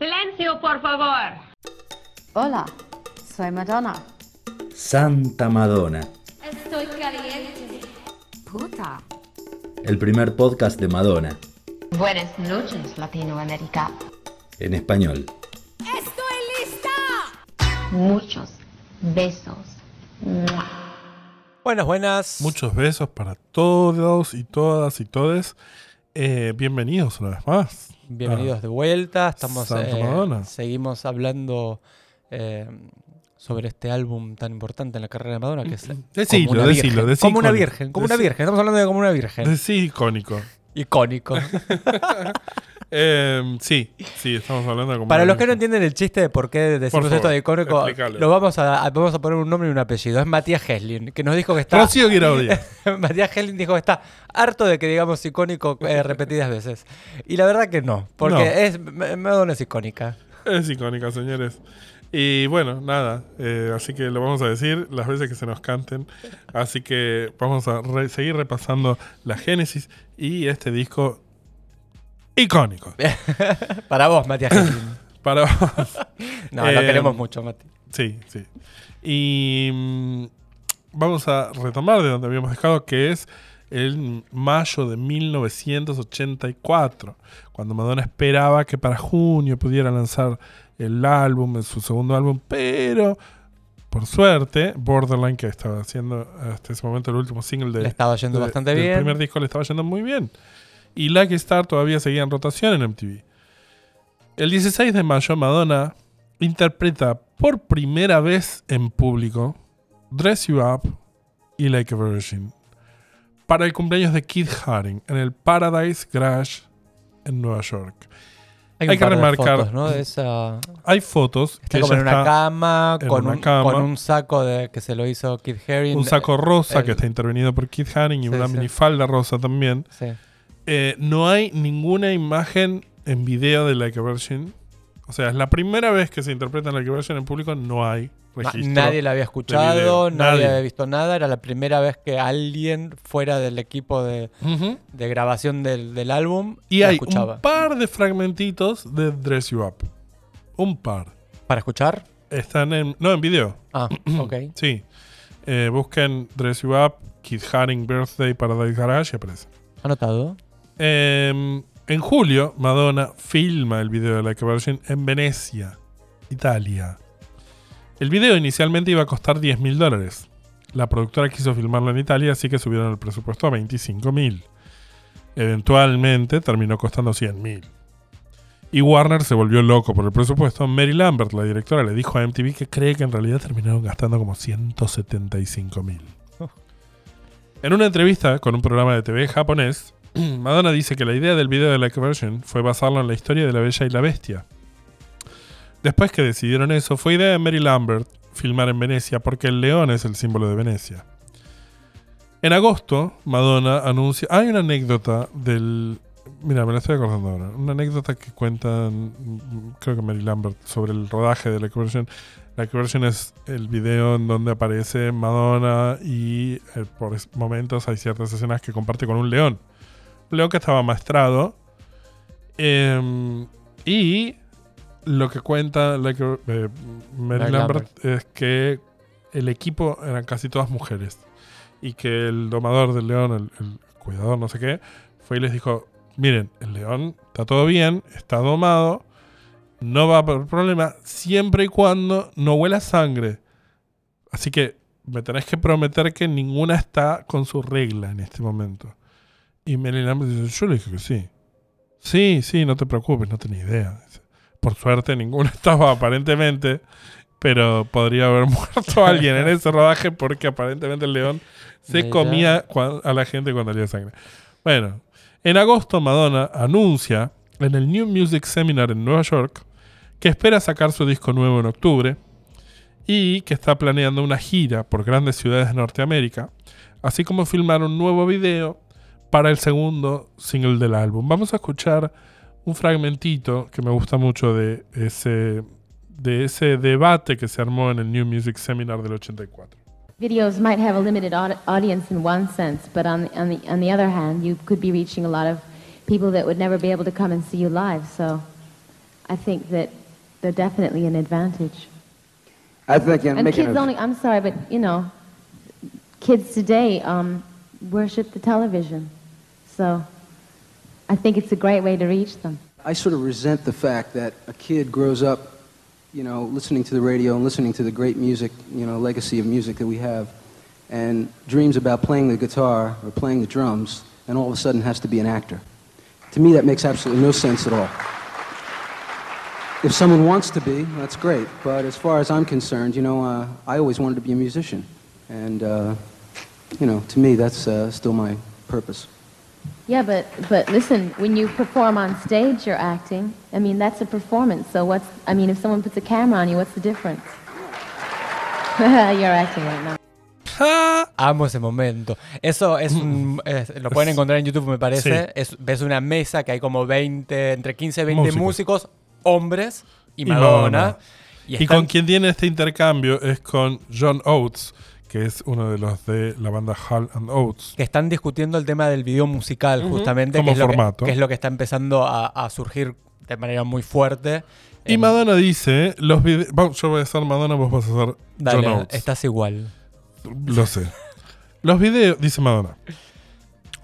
Silencio, por favor. Hola, soy Madonna. Santa Madonna, Estoy caliente. Puta. el primer podcast de Madonna, Buenas noches, Latinoamérica. en español. ¡Estoy lista! Muchos besos. Buenas, buenas. Muchos besos para todos y todas y todes. Eh, bienvenidos una vez más. Bienvenidos de vuelta. Estamos, eh, Madonna. seguimos hablando eh, sobre este álbum tan importante en la carrera de Madonna, que es Decilo, como una decilo, virgen. como una virgen, como una virgen. Estamos hablando de como una virgen. Sí, icónico. Icónico. Eh, sí, sí, estamos hablando de como Para los que no entienden el chiste de por qué decimos Por favor, esto de icónico, lo vamos a, a- vamos a poner un nombre y un apellido. Es Matías Heslin, que nos dijo que está. Rocío. Matías Heslin dijo que está harto de que digamos icónico eh, repetidas veces. Y la verdad que no, porque No. es Madonna es icónica. Es icónica, señores. Y bueno, nada, eh, así que lo vamos a decir las veces que se nos canten. Así que vamos a re- seguir repasando la génesis y este disco icónico. Para vos, Matías. Para No, lo Eh, queremos mucho, Mati. Sí, sí. Y mm, vamos a retomar de donde habíamos dejado, que es el mayo de 1984, cuando Madonna esperaba que para junio pudiera lanzar el álbum, su segundo álbum, pero por suerte, Borderline, que estaba haciendo hasta ese momento el último single de, Le estaba yendo de- bastante bien. primer disco, le estaba yendo muy bien. Y Lucky Star todavía seguía en rotación en MTV. El 16 de mayo, Madonna interpreta por primera vez en público Dress You Up y Like a Virgin para el cumpleaños de Keith Haring en el Paradise Garage en Nueva York. Hay, que remarcar- fotos, ¿no? De esa... Hay fotos Está que como en una está cama, en con una un, cama. con un saco de que se lo hizo Kid Haring. un saco rosa el- que está intervenido por Keith Haring y Sí, una sí. minifalda rosa también. Sí. Eh, no hay ninguna imagen en video de Like a Virgin. O sea, es la primera vez que se interpreta Like a Virgin en público, no hay Na- registro. Nadie la había escuchado, nadie Nadie. había visto nada. Era la primera vez que alguien fuera del equipo de, grabación del, del álbum Y la hay escuchaba. un par de fragmentitos de Dress You Up. Un par. ¿Para escuchar? Están en. No, en video. Ah, ok. Sí. Eh, busquen Dress You Up, Keith Haring Birthday Paradise Garage y aparece. Anotado. Eh, en julio, Madonna filma el video de Like a Virgin en Venecia, Italia. El video inicialmente iba a costar 10 mil dólares. La productora quiso filmarlo en Italia, así que subieron el presupuesto a 25 mil. Eventualmente terminó costando 100 mil. Y Warner se volvió loco por el presupuesto. Mary Lambert, la directora, le dijo a MTV que cree que en realidad terminaron gastando como 175 mil. En una entrevista con un programa de TV japonés, Madonna dice que la idea del video de Like a Virgin fue basarlo en la historia de la Bella y la Bestia. Después que decidieron eso, fue idea de Mary Lambert filmar en Venecia porque el león es el símbolo de Venecia. En agosto, Madonna anuncia. Hay una anécdota del. Mira, me la estoy acordando ahora. Una anécdota que cuentan, creo que Mary Lambert, sobre el rodaje de Like a Virgin. Like a Virgin es el video en donde aparece Madonna y eh, por momentos hay ciertas escenas que comparte con un león. León que estaba maestrado. Em, y lo que cuenta eh, Mary Mary Lambert es que el equipo eran casi todas mujeres. Y que el domador del león, el, el cuidador, no sé qué, fue y les dijo: Miren, el león está todo bien, está domado, no va a haber problema, siempre y cuando no huela sangre. Así que me tenés que prometer que ninguna está con su regla en este momento. Y Mary Lambert dice: Yo le dije que sí. Sí, sí, no te preocupes, no tenía idea. Por suerte, ninguna estaba aparentemente. Pero podría haber muerto alguien en ese rodaje porque aparentemente el león se Mira. comía a la gente cuando olía sangre. Bueno, en agosto Madonna anuncia en el New Music Seminar en Nueva York que espera sacar su disco nuevo en octubre y que está planeando una gira por grandes ciudades de Norteamérica, así como filmar un nuevo video para el segundo single del álbum. Vamos a escuchar un fragmentito que me gusta mucho de ese, de ese debate que se armó en el New Music Seminar del 84. Videos might have a limited aud- audience in one sense, but on the, on, the, on the other hand, you could be reaching a lot of people that would never be able to come and see you live. So I think that they're definitely an advantage. I think And kids only, I'm sorry, but you know, kids today um, worship the television. So I think it's a great way to reach them. I sort of resent the fact that a kid grows up, you know, listening to the radio and listening to the great music, you know, legacy of music that we have, and dreams about playing the guitar or playing the drums, and all of a sudden has to be an actor. To me, that makes absolutely no sense at all. If someone wants to be, that's great. But as far as I'm concerned, you know, uh, I always wanted to be a musician. And, uh, you know, to me, that's uh, still my purpose. Yeah, but, but listen, when you perform on stage, you're acting. I mean, that's a performance. So what's, I mean, if someone puts a camera on you, what's the difference? you're acting right now. Amo ese momento. Eso es un. es- lo pueden encontrar en YouTube, me parece. Sí. Es, ves una mesa que hay como 20, entre 15 y 20 músicos, Músicos. hombres y Y Madonna. Madonna. Y, Y están- con quien tiene este intercambio es con John Oates, que es uno de los de la banda Hall and Oates. que están discutiendo el tema del video musical, justamente, Como que es, lo que- formato. que es lo que está empezando a, a surgir de manera muy fuerte. Y En- Madonna dice, los vide- vamos, yo voy a ser Madonna, vos vas a ser Dale, John Oates. estás igual. Lo sé. Los videos, dice Madonna.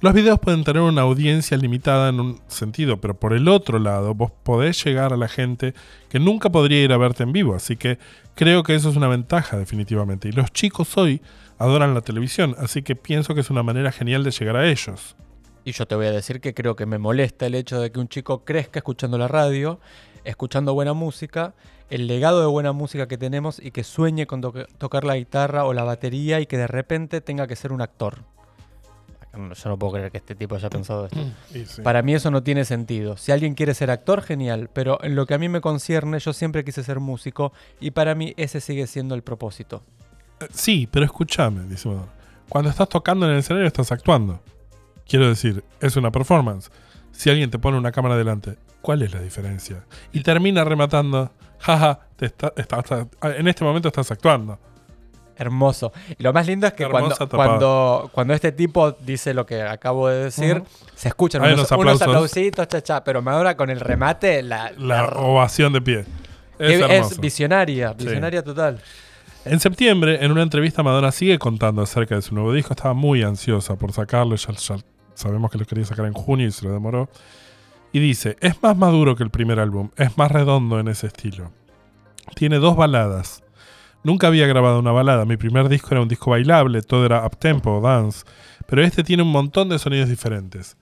Los videos pueden tener una audiencia limitada en un sentido, pero por el otro lado, vos podés llegar a la gente que nunca podría ir a verte en vivo. Así que creo que eso es una ventaja, definitivamente. Y los chicos hoy adoran la televisión, así que pienso que es una manera genial de llegar a ellos. Y yo te voy a decir que creo que me molesta el hecho de que un chico crezca escuchando la radio, escuchando buena música, el legado de buena música que tenemos y que sueñe con tocar la guitarra o la batería y que de repente tenga que ser un actor. Yo no puedo creer que este tipo haya pensado esto. Sí. Para mí eso no tiene sentido. Si alguien quiere ser actor, genial, pero en lo que a mí me concierne, yo siempre quise ser músico y para mí ese sigue siendo el propósito. Eh, Sí, pero escúchame, dice Madonna. Cuando estás tocando en el escenario estás actuando. Quiero decir, es una performance. Si alguien te pone una cámara delante, ¿cuál es la diferencia? Y termina rematando, jaja, te está- está- está- en este momento estás actuando. Hermoso. Y lo más lindo es que cuando, cuando, cuando este tipo dice lo que acabo de decir, se escuchan Hay unos, unos aplausitos, cha, cha, pero Madonna con el remate, la, La la- ovación de pie. Es, visionaria, visionaria total. En septiembre, en una entrevista, Madonna sigue contando acerca de su nuevo disco. Estaba muy ansiosa por sacarlo. Ya, ya sabemos que lo quería sacar en junio y se lo demoró. Y dice: Es más maduro que el primer álbum. Es más redondo en ese estilo. Tiene dos baladas. Nunca había grabado una balada. Mi primer disco era un disco bailable. Todo era uptempo, dance. Pero este tiene un montón de sonidos diferentes.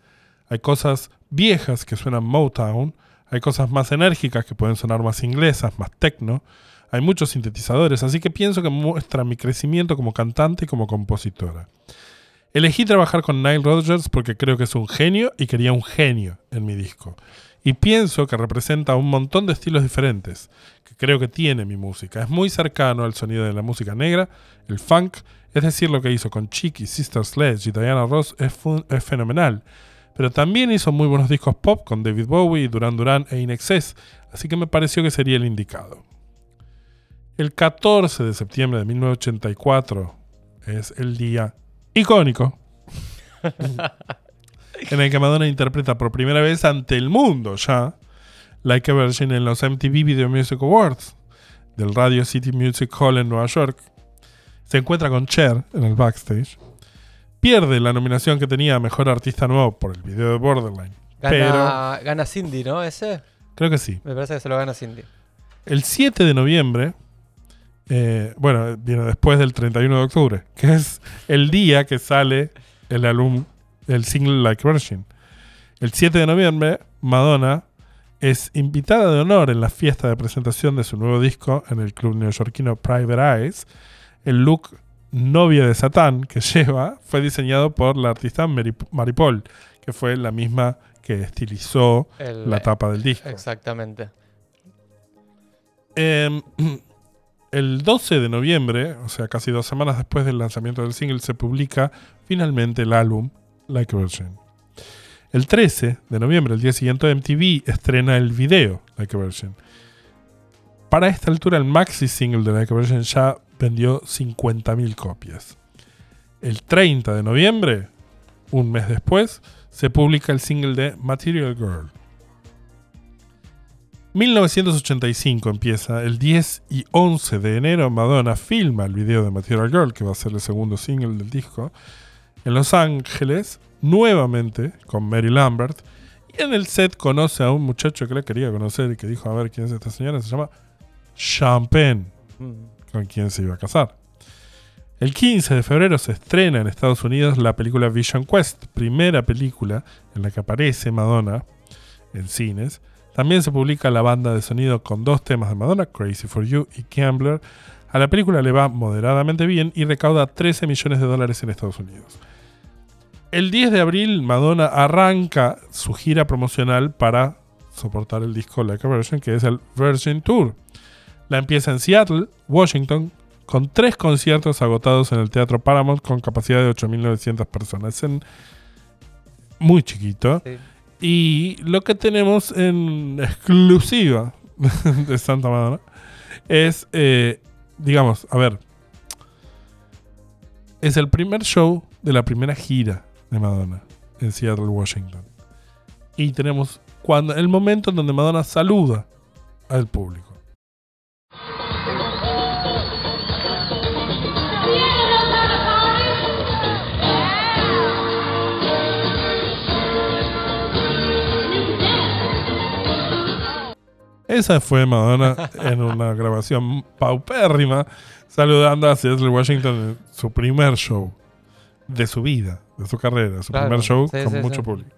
Hay cosas viejas que suenan Motown. Hay cosas más enérgicas que pueden sonar más inglesas, más techno. Hay muchos sintetizadores, así que pienso que muestra mi crecimiento como cantante y como compositora. Elegí trabajar con Nile Rodgers porque creo que es un genio y quería un genio en mi disco. Y pienso que representa un montón de estilos diferentes, que creo que tiene mi música. Es muy cercano al sonido de la música negra, el funk, es decir, lo que hizo con Chicky, Sister Sledge y Diana Ross es, es fenomenal. Pero también hizo muy buenos discos pop con David Bowie, Duran Duran e Inexcess, así que me pareció que sería el indicado. El 14 de septiembre de 1984 es el día icónico en el que Madonna interpreta por primera vez ante el mundo ya Like a Virgin en los MTV Video Music Awards del Radio City Music Hall en Nueva York. Se encuentra con Cher en el backstage. Pierde la nominación que tenía a Mejor Artista Nuevo por el video de Borderline. Pero Gana, gana Cindy, ¿no? Ese. creo que sí. Me parece que se lo gana Cindy. El 7 de noviembre, eh, bueno, viene después del 31 de octubre, que es el día que sale el álbum, el single Like a Virgin. El 7 de noviembre, Madonna es invitada de honor en la fiesta de presentación de su nuevo disco en el club neoyorquino Private Eyes. El look novia de Satán que lleva fue diseñado por la artista Maripol, que fue la misma que estilizó El- la tapa del disco. Exactamente. Eh, el 12 de noviembre, o sea, casi dos semanas después del lanzamiento del single, se publica finalmente el álbum Like a Virgin. El 13 de noviembre, el día siguiente, MTV estrena el video Like a Virgin. Para esta altura, el maxi single de Like a ya vendió 50.000 copias. El 30 de noviembre, un mes después, se publica el single de Material Girl. 1985 empieza, el 10 y 11 de enero Madonna filma el video de Material Girl, que va a ser el segundo single del disco, en Los Ángeles, nuevamente con Mary Lambert, y en el set conoce a un muchacho que la quería conocer y que dijo, a ver quién es esta señora, se llama Champagne, con quien se iba a casar. El 15 de febrero se estrena en Estados Unidos la película Vision Quest, primera película en la que aparece Madonna en cines. También se publica la banda de sonido con dos temas de Madonna, Crazy for You y Gambler. A la película le va moderadamente bien y recauda 13 millones de dólares en Estados Unidos. El 10 de abril Madonna arranca su gira promocional para soportar el disco Like a Virgin, que es el Virgin Tour. La empieza en Seattle, Washington, con tres conciertos agotados en el Teatro Paramount con capacidad de 8.900 personas. En muy chiquito. Sí. Y lo que tenemos en exclusiva de Santa Madonna es, eh, digamos, a ver, es el primer show de la primera gira de Madonna en Seattle, Washington. Y tenemos cuando, el momento en donde Madonna saluda al público. Esa fue Madonna en una grabación paupérrima, saludando a Seattle Washington en su primer show de su vida, de su carrera, su Claro, primer show sí, con sí, mucho sí. público.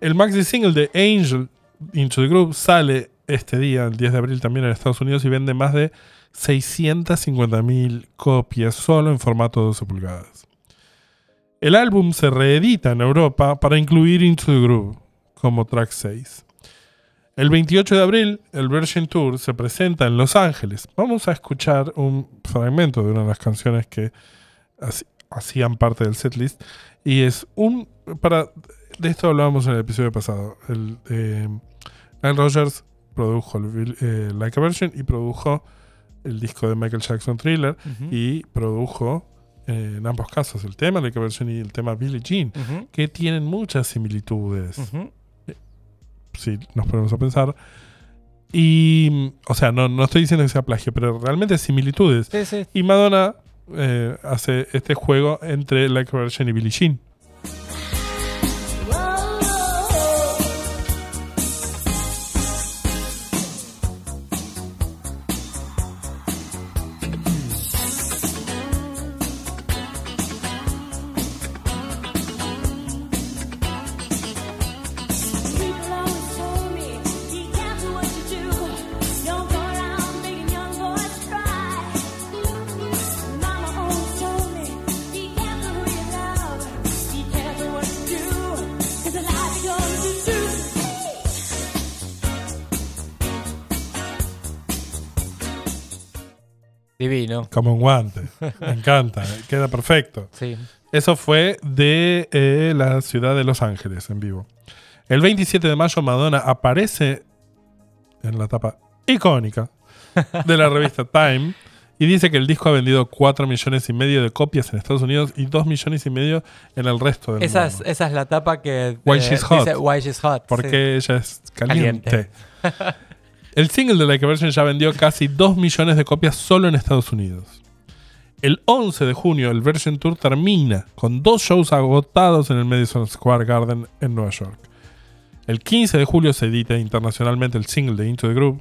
El maxi single de Angel Into the Group sale este día, el 10 de abril, también en Estados Unidos y vende más de 650.000 copias solo en formato de 12 pulgadas. El álbum se reedita en Europa para incluir Into the Groove como track 6. El 28 de abril, el Virgin Tour se presenta en Los Ángeles. Vamos a escuchar un fragmento de una de las canciones que hacían parte del setlist. Y es un. para De esto hablábamos en el episodio pasado. El, eh, Nile Rogers produjo el, eh, Like a Virgin y produjo el disco de Michael Jackson Thriller. Y produjo eh, en ambos casos el tema Like a Virgin y el tema Billie Jean. Que tienen muchas similitudes Ujú. si nos ponemos a pensar. Y, o sea, no, no estoy diciendo que sea plagio, pero realmente similitudes. Sí, sí. Y Madonna eh, hace este juego entre Like a Virgin y Billie Jean. Como un guante. Me encanta. Queda perfecto. Sí. Eso fue de eh, la ciudad de Los Ángeles en vivo. El 27 de mayo Madonna aparece en la tapa icónica de la revista Time y dice que el disco ha vendido 4 millones y medio de copias en Estados Unidos y 2 millones y medio en el resto del Esa es, mundo. esa es la tapa que. Why eh, she's hot. dice Why she's hot. sí. Porque ella es caliente. Caliente. el single de Like a Virgin ya vendió casi 2 millones de copias solo en Estados Unidos. El 11 de junio el Virgin Tour termina con dos shows agotados en el Madison Square Garden en Nueva York. El 15 de julio se edita internacionalmente el single de Into the Groove.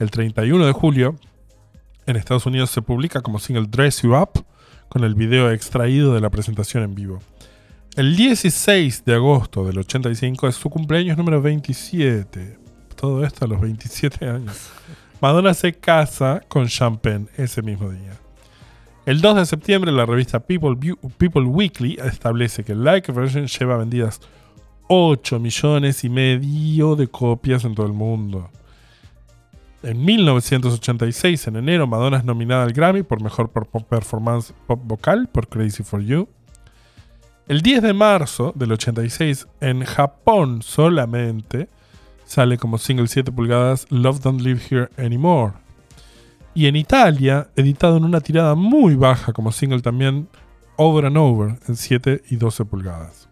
El 31 de julio en Estados Unidos se publica como single Dress You Up con el video extraído de la presentación en vivo. El 16 de agosto del 85 es su cumpleaños número 27. Todo esto a los 27 años. Madonna se casa con Champagne ese mismo día. El 2 de septiembre la revista People, Weekly establece que Like a Virgin lleva vendidas 8 millones y medio de copias en todo el mundo. En 1986, en enero, Madonna es nominada al Grammy por Mejor per- Performance Pop Vocal por Crazy for You. El 10 de marzo del 86, en Japón solamente, sale como single 7 pulgadas Love Don't Live Here Anymore. Y en Italia, editado en una tirada muy baja como single también, Over and Over, en 7 y 12 pulgadas.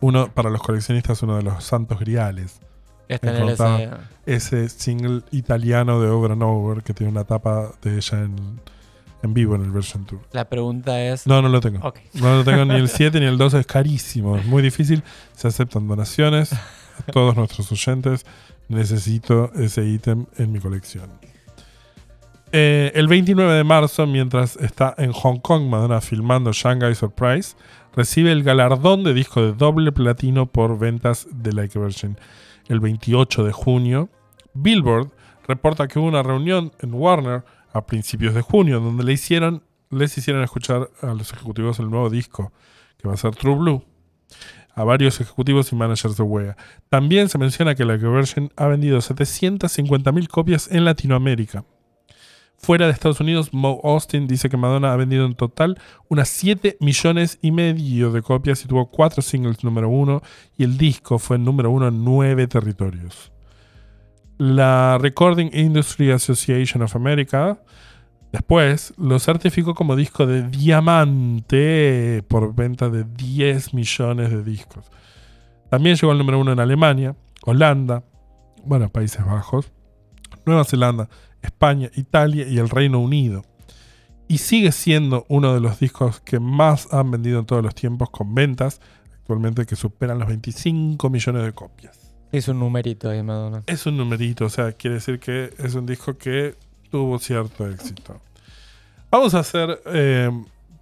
Uno, para los coleccionistas, uno de los santos griales Es tener ese- ese single italiano de Over and Over que tiene una tapa de ella en, en vivo en el version tour. La pregunta es. No, no lo tengo. No lo tengo ni el 7 ni el 12, es carísimo, es muy difícil. Se aceptan donaciones. Todos nuestros oyentes, necesito ese ítem en mi colección. Eh, el 29 de marzo, mientras está en Hong Kong, Madonna filmando Shanghai Surprise, recibe el galardón de disco de doble platino por ventas de Like a Virgin. El 28 de junio, Billboard reporta que hubo una reunión en Warner a principios de junio donde le hicieron, les hicieron escuchar a los ejecutivos el nuevo disco, que va a ser True Blue, a varios ejecutivos y managers de Wea. También se menciona que Like a Virgin ha vendido 750.000 copias en Latinoamérica. Fuera de Estados Unidos, Mo Austin dice que Madonna ha vendido en total unas 7 millones y medio de copias y tuvo 4 singles número 1 y el disco fue número 1 en 9 territorios. La Recording Industry Association of America después lo certificó como disco de diamante por venta de 10 millones de discos. También llegó al número 1 en Alemania, Holanda, bueno, Países Bajos, Nueva Zelanda, España, Italia y el Reino Unido. Y sigue siendo uno de los discos que más han vendido en todos los tiempos con ventas actualmente que superan los 25 millones de copias. Es un numerito ahí, Madonna. Es un numerito, o sea, quiere decir que es un disco que tuvo cierto éxito. Vamos a hacer eh,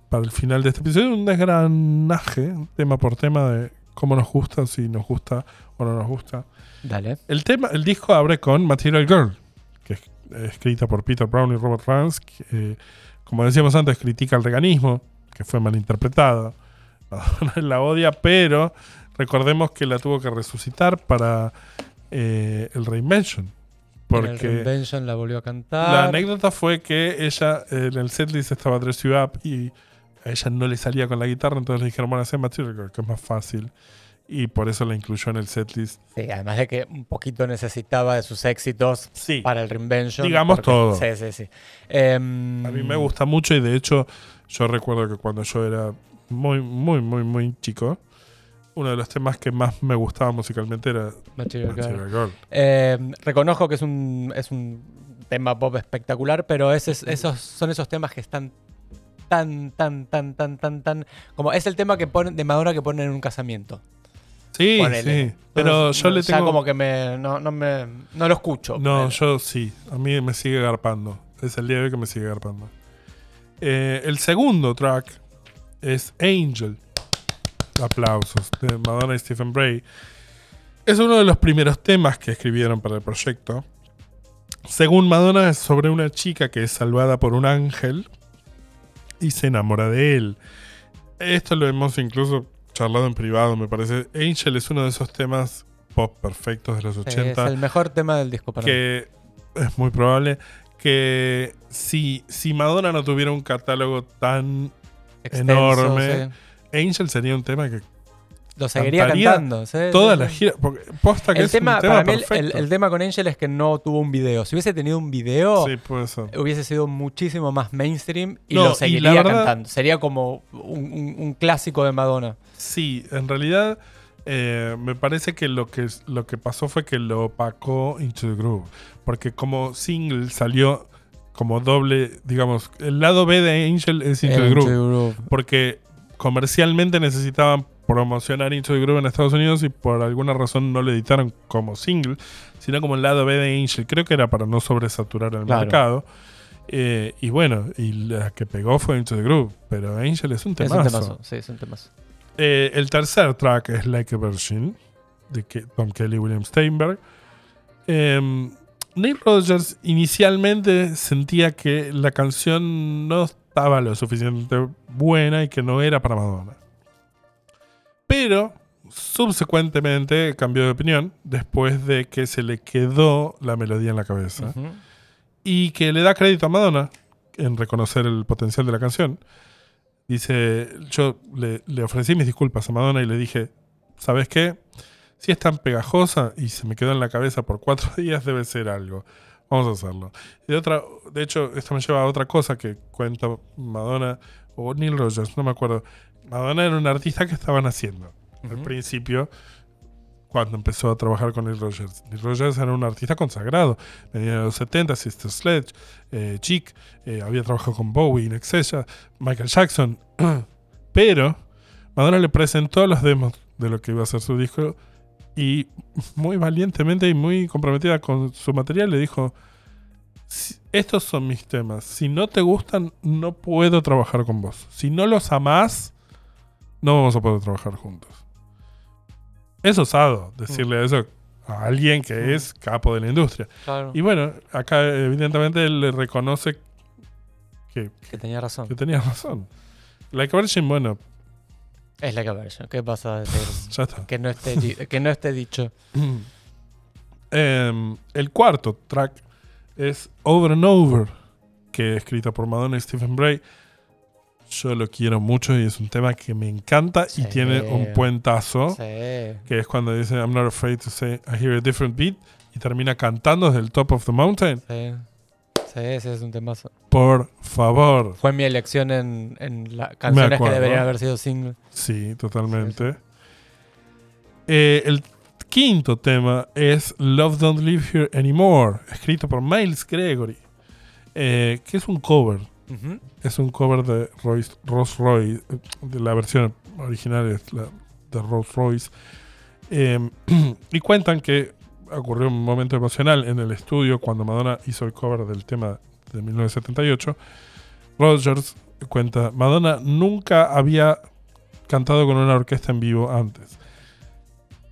para el final de este episodio un desgranaje, tema por tema, de cómo nos gusta, si nos gusta o no nos gusta. Dale. El tema, el disco abre con Material Girl, que es escrita por Peter Brown y Robert Rance, que, eh, como decíamos antes, critica el veganismo, que fue malinterpretado. Madonna la odia, pero recordemos que la tuvo que resucitar para eh, el Reinvention. En el Porque la volvió a cantar. la anécdota fue que ella en el setlist estaba Dress You Up y a ella no le salía con la guitarra, entonces le dijeron, bueno, hacer Material que es más fácil. Y por eso la incluyó en el setlist. Sí, además de que un poquito necesitaba de sus éxitos Sí. para el Reinvention. Digamos porque- todo. Sí, sí, sí. Em, A mí me gusta mucho y de hecho yo recuerdo que cuando yo era muy, muy, muy, muy chico, uno de los temas que más me gustaba musicalmente era Material Girl. Material Girl. Eh, reconozco que es un, es un tema pop espectacular, pero ese esos son esos temas que están tan, tan, tan, tan, tan, tan. Como es el tema que ponen de Madonna que ponen en un casamiento. Sí, Ponele. sí. Pero Entonces, yo no, le ya tengo... como que me, no, no me. No lo escucho. No, ponele. yo sí. A mí me sigue garpando. Es el día de hoy que me sigue garpando. Eh, el segundo track es Angel. Aplausos. De Madonna y Stephen Bray. Es uno de los primeros temas que escribieron para el proyecto. Según Madonna, es sobre una chica que es salvada por un ángel y se enamora de él. Esto lo hemos incluso charlado en privado, me parece. Angel es uno de esos temas pop perfectos de los Sí, 80 es el mejor tema del disco para mí. que es muy probable que si, si Madonna no tuviera un catálogo tan Extenso, enorme, sí. Angel sería un tema que Lo seguiría cantando. sí, toda la gira, porque posta que El es tema, un tema para mí, el- tema con Angel es que no tuvo un video. Si hubiese tenido un video, sí, hubiese sido muchísimo más mainstream y No, lo seguiría verdad- cantando. Sería como un, un- un clásico de Madonna. Sí, en realidad eh, me parece que lo que lo que pasó fue que lo opacó Into the Groove, porque como single salió como doble, digamos, el lado B de Angel es Into the Into Groove. the Groove. porque comercialmente necesitaban promocionar Into the Groove en Estados Unidos y por alguna razón no lo editaron como single, sino como el lado B de Angel. Creo que era para no sobresaturar el Claro. mercado. Eh, y bueno, y la que pegó fue Into the Groove, pero Angel es un Es temazo. un temazo. Sí, es un temazo. Eh, el tercer track es Like a Virgin, de Tom Kelly y William Steinberg. Em, Neil Rogers inicialmente sentía que la canción no estaba lo suficientemente buena y que no era para Madonna. Pero subsecuentemente cambió de opinión después de que se le quedó la melodía en la cabeza y que le da crédito a Madonna en reconocer el potencial de la canción. Dice, yo le, le ofrecí mis disculpas a Madonna y le dije, ¿sabes qué? Si es tan pegajosa y se me quedó en la cabeza por cuatro días, debe ser algo. Vamos a hacerlo. Y de, otra, de hecho, esto me lleva a otra cosa que cuenta Madonna o Neil Rogers, no me acuerdo. Madonna era un artista que estaban haciendo al principio cuando empezó a trabajar con Neil Rogers. Neil Rogers era un artista consagrado. Venía de los 70, Sister Sledge, eh, Chic, eh, había trabajado con Bowie, In Excess, Michael Jackson. Pero Madonna le presentó los demos de lo que iba a ser su disco y muy valientemente y muy comprometida con su material le dijo, "Si- estos son mis temas, si no te gustan no puedo trabajar con vos, si no los amás no vamos a poder trabajar juntos. Es osado decirle eso a alguien que es capo de la industria. Claro. Y bueno, acá evidentemente él le reconoce que, que tenía razón. que tenía razón. Like Virgin, bueno, Es la que ¿Qué pasa a decir? que, no esté, que no esté dicho. Em, el cuarto track es Over and Over, que es escrito por Madonna y Stephen Bray. Yo lo quiero mucho y es un tema que me encanta y tiene un puentazo, Sí. que es cuando dice I'm not afraid to say I hear a different beat y termina cantando desde el top of the mountain. Sí. Sí, ese es un temazo. Por favor. Fue mi elección en, en las canciones que deberían haber sido single. Sí, totalmente. Eh, el quinto tema es Love Don't Live Here Anymore, escrito por Miles Gregory, eh, que es un cover. Es un cover de Royce, Rolls Royce, de la versión original es la de Rolls Royce. Eh, y cuentan que ocurrió un momento emocional en el estudio cuando Madonna hizo el cover del tema de 1978. Rogers cuenta, Madonna nunca había cantado con una orquesta en vivo antes.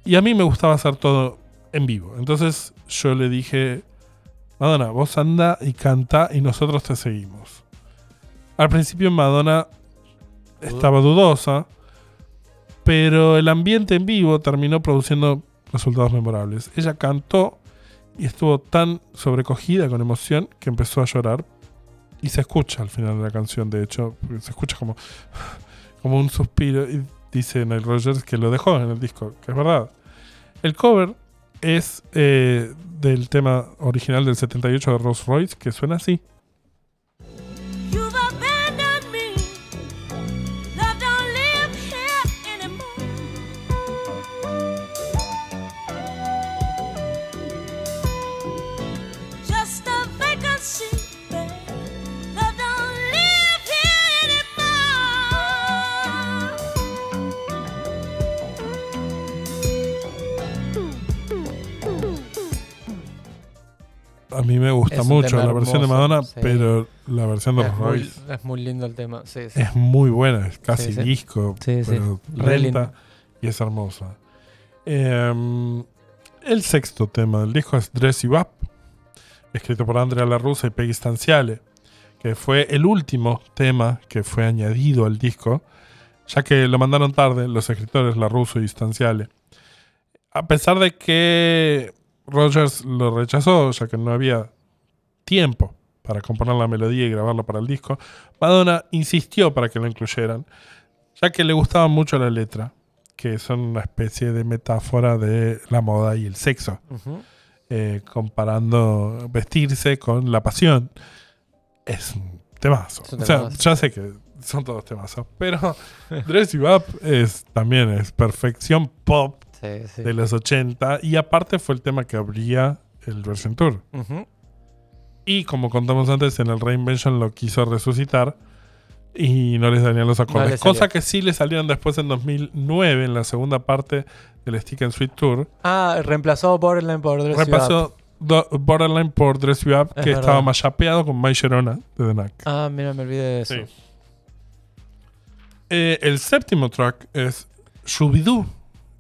Y a mí me gustaba hacer todo en vivo. Entonces yo le dije, Madonna, vos anda y canta y nosotros te seguimos. Al principio Madonna estaba dudosa, pero el ambiente en vivo terminó produciendo resultados memorables. Ella cantó y estuvo tan sobrecogida con emoción que empezó a llorar. Y se escucha al final de la canción, de hecho, se escucha como, como un suspiro. Y dice Nile Rogers que lo dejó en el disco, que es verdad. El cover es eh, del tema original del 78 de Rolls Royce, que suena así. A mí me gusta mucho la versión de Madonna, sí. pero la versión de Es Rolls muy, Royce es muy lindo el tema. Sí, sí. es muy buena, es casi disco, pero lenta y es hermosa. Em, el sexto tema del disco es Dress You Up, escrito por Andrea La Russa y Peggy Stanziale, que fue el último tema que fue añadido al disco, ya que lo mandaron tarde los escritores La Russo y Stanziale. A pesar de que Rogers lo rechazó, ya que no había tiempo para componer la melodía y grabarla para el disco, Madonna insistió para que lo incluyeran, ya que le gustaba mucho la letra, que son una especie de metáfora de la moda y el sexo, eh, comparando vestirse con la pasión. Es un temazo. Es un O sea, ya sé que son todos temazos, pero Dress You Up es, también es perfección pop Sí, sí. de los 80 y aparte fue el tema que abría el Version Tour. Y como contamos antes, en el Reinvention lo quiso resucitar y no les salían los acordes. Cosa que sí le salieron después en 2009, en la segunda parte del Stick and Sweet Tour. Ah, reemplazó Borderline por Dress Do- Borderline por Dress You Up, Es que verdad. estaba más chapeado con My Sharona de The Knack. Ah, mira, me olvidé de eso. Sí. Eh, el séptimo track es Shubidoo,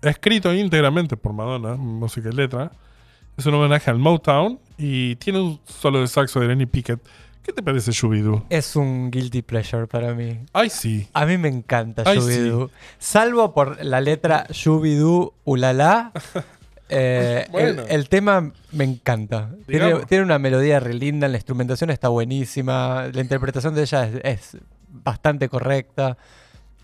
escrito íntegramente por Madonna, música y letra. Es un homenaje al Motown y tiene un solo de saxo de Lenny Pickett. ¿Qué te parece Shubidoo? Es un guilty pleasure para mí. Ay, sí. A mí me encanta Ay, Shubidoo. Salvo por la letra Shubidoo Ulala. eh, el- Bueno. el, tema me encanta. Tiene, una melodía re linda, la instrumentación está buenísima, la interpretación de ella es, es bastante correcta.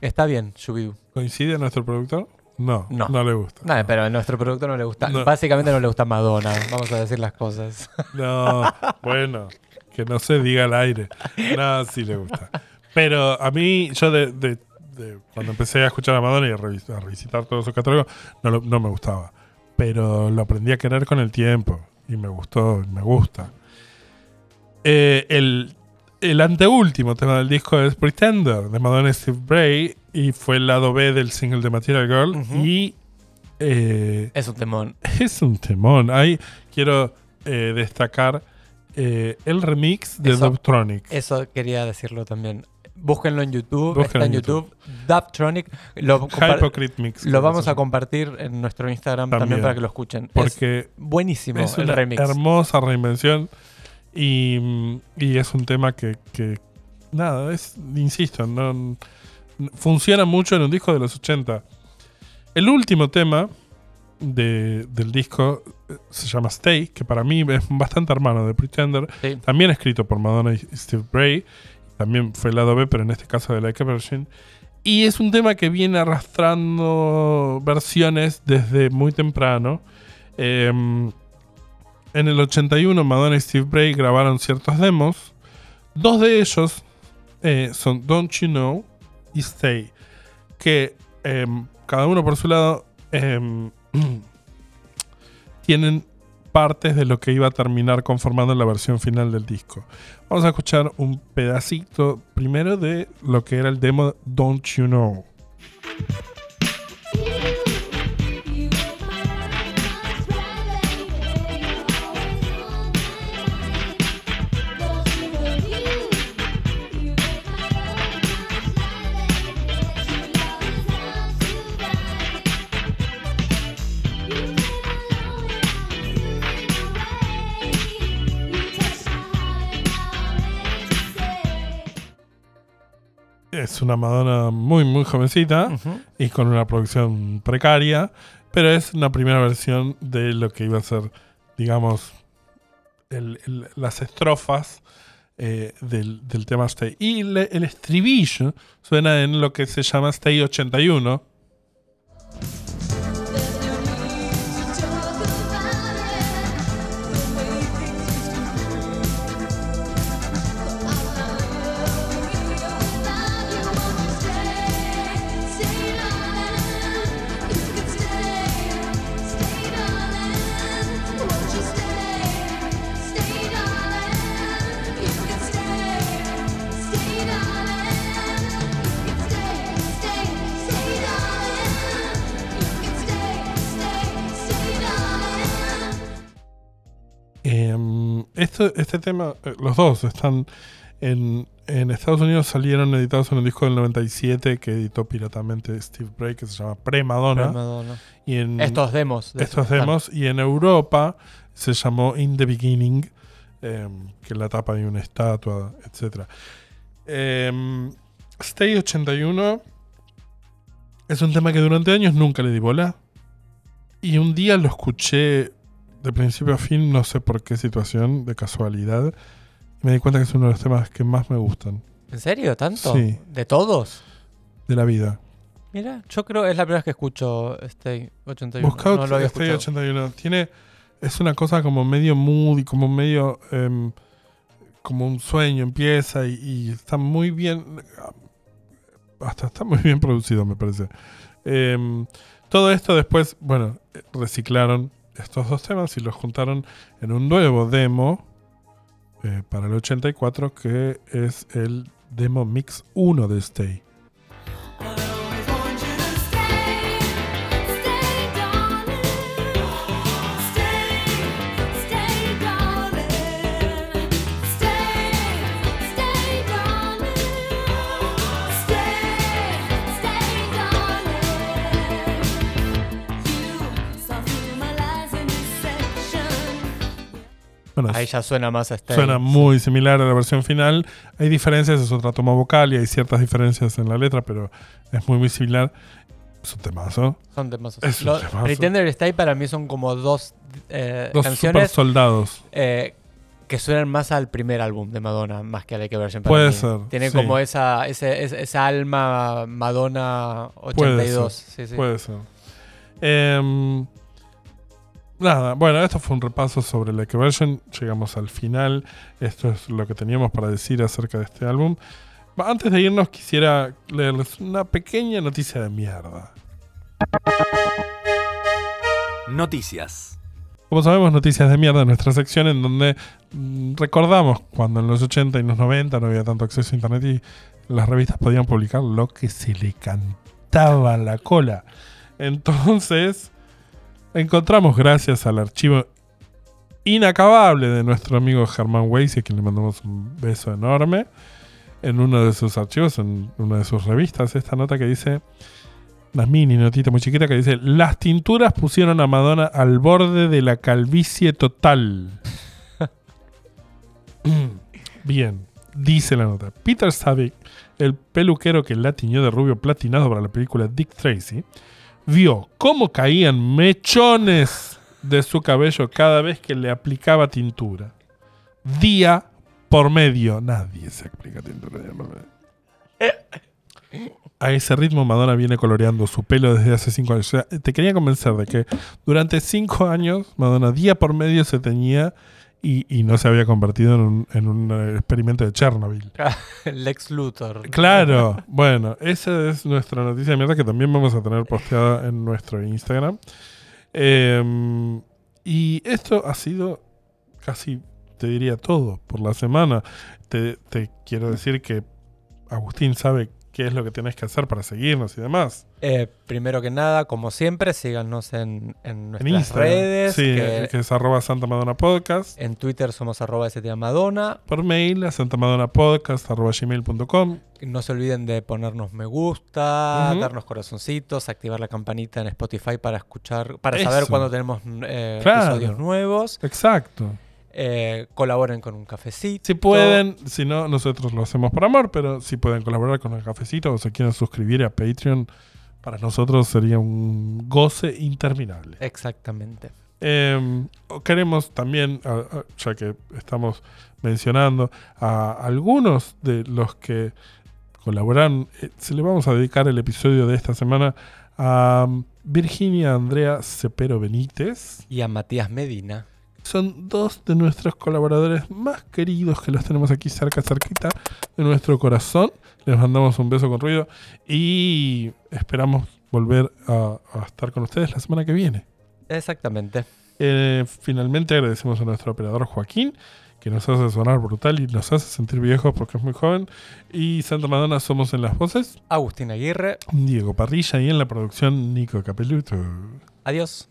Está bien, Shubidoo. ¿Coincide nuestro productor? No, no, No. le gusta. Nada, pero a nuestro productor no le gusta. No. Básicamente no le gusta Madonna, vamos a decir las cosas. No, bueno, que no se diga al aire. No, sí le gusta. Pero a mí, yo de, de- de- cuando empecé a escuchar a Madonna y a, revis- a revisitar todo su catálogo, no, no me gustaba. pero lo aprendí a querer con el tiempo y me gustó, y me gusta. Eh, el, el anteúltimo tema del disco es Pretender de Madonna y Steve Bray y fue el lado B del single de Material Girl y eh, Es un temón. es un temón. Ahí quiero eh, destacar eh, el remix de Eso- Dubtronic. Eso quería decirlo también. Búsquenlo en YouTube. Búsquenlo está en en YouTube. Dubtronic. Lo, Mix. lo vamos a compartir en nuestro Instagram también, También. para que lo escuchen. es Porque buenísimo es el una remix. hermosa reinvención y, y es un tema que, que, nada, es, insisto, no, funciona mucho en un disco de los 80. El último tema de- del disco eh, se llama Stay, que para mí es bastante hermano de Pretender, Sí. también escrito por Madonna y Steve Bray, también fue el lado B, pero en este caso de Like a Virgin. Y es un tema que viene arrastrando versiones desde muy temprano. Em, en el 81 Madonna y Steve Bray grabaron ciertos demos. Dos de ellos eh, son Don't You Know y Stay. Que em, cada uno por su lado em, tienen partes de lo que iba a terminar conformando la versión final del disco. Vamos a escuchar un pedacito primero de lo que era el demo Don't You Know. Es una Madonna muy, muy jovencita y con una producción precaria, pero es una primera versión de lo que iba a ser, digamos, el- el- las estrofas eh, del, del tema Stay. Y le- el estribillo suena en lo que se llama Stay 81. Esto, este tema, eh, los dos están en, en Estados Unidos, salieron editados en un disco del 97 que editó piratamente Steve Bray, que se llama Pre-Madonna. Madonna. Y en, Estos demos. de estos demos. Y en Europa se llamó In the Beginning, em, que en la tapa hay una estatua, etc. Em, Stay 81 es un tema que durante años nunca le di bola. Y un día lo escuché de principio a fin, no sé por qué situación, de casualidad. Y me di cuenta que es uno de los temas que más me gustan ¿En serio? ¿Tanto? Sí. ¿De todos? de la vida. Mira, yo creo que es la primera vez que escucho Stay 81. Buscado no lo había Stay escuchado. 81. Tiene. Es una cosa como medio moody, como medio. em, como un sueño empieza y, y está muy bien. Hasta está muy bien producido, me parece. Em, todo esto después, bueno, reciclaron estos dos temas y los juntaron en un nuevo demo eh, para el 84 que es el demo mix 1 de Stay. Ya suena más a Stay. Suena muy similar a la versión final. Hay diferencias, es otra toma vocal y hay ciertas diferencias en la letra, pero es muy, muy similar. Es un temazo. Son temazos. Es un Lo- temazo. Pretender Stay para mí son como dos eh, Dos super canciones soldados. eh, que suenan más al primer álbum de Madonna, más que a la que version para Puede mí. ser, Tiene sí. como esa, ese- esa alma Madonna Puede 82. ser. Sí, sí. Puede ser. Em, nada, bueno, esto fue un repaso sobre la que version. Llegamos al final. Esto es lo que teníamos para decir acerca de este álbum. Antes de irnos, quisiera leerles una pequeña noticia de mierda. Noticias. Como sabemos, noticias de mierda, nuestra sección en donde mm, recordamos cuando en los 80 y los 90 no había tanto acceso a internet y las revistas podían publicar lo que se le cantaba a la cola. Entonces, encontramos gracias al archivo inacabable de nuestro amigo Germán Weiss, a quien le mandamos un beso enorme, en uno de sus archivos, en una de sus revistas, esta nota que dice, una mini notita muy chiquita que dice, las tinturas pusieron a Madonna al borde de la calvicie total. Bien, dice la nota. Peter Savick, el peluquero que la tiñó de rubio platinado para la película Dick Tracy, vio cómo caían mechones de su cabello cada vez que le aplicaba tintura. Día por medio. Nadie se aplica tintura. A ese ritmo Madonna viene coloreando su pelo desde hace cinco años. Te quería convencer de que durante cinco años Madonna día por medio se teñía y, y no se había convertido en un, en un, experimento de Chernobyl. Lex Luthor. Claro, bueno, esa es nuestra noticia de mierda que también vamos a tener posteada en nuestro Instagram. Eh, y esto ha sido casi, te diría, todo por la semana. Te, te quiero decir que Agustín sabe qué es lo que tienes que hacer para seguirnos y demás. Eh, primero que nada, como siempre, síganos en, en nuestras redes. Sí, que que es arroba Santa Madonna Podcast. en Twitter somos arroba STA Madonna. Por mail a santamadonnapodcast arroba gmail.com. No se olviden de ponernos me gusta, darnos corazoncitos, activar la campanita en Spotify para escuchar, para Eso. saber cuando tenemos eh, Claro. episodios nuevos. Exacto. Eh, colaboren con un cafecito. Si pueden, si no, nosotros lo hacemos por amor, pero si pueden colaborar con el cafecito o se quieren suscribir a Patreon, para nosotros sería un goce interminable. Exactamente. Eh, queremos también, ya que estamos mencionando a algunos de los que colaboran, eh, se le vamos a dedicar el episodio de esta semana a um, Virginia Andrea Cepero Benítez. Y a Matías Medina. Son dos de nuestros colaboradores más queridos que los tenemos aquí cerca, cerquita de nuestro corazón. Les mandamos un beso con ruido y esperamos volver a, a estar con ustedes la semana que viene. Exactamente. Eh, finalmente agradecemos a nuestro operador Joaquín, que nos hace sonar brutal y nos hace sentir viejos porque es muy joven. Y Santa Madonna somos en las voces, Agustín Aguirre. Diego Parrilla y en la producción Nico Capeluto. Adiós.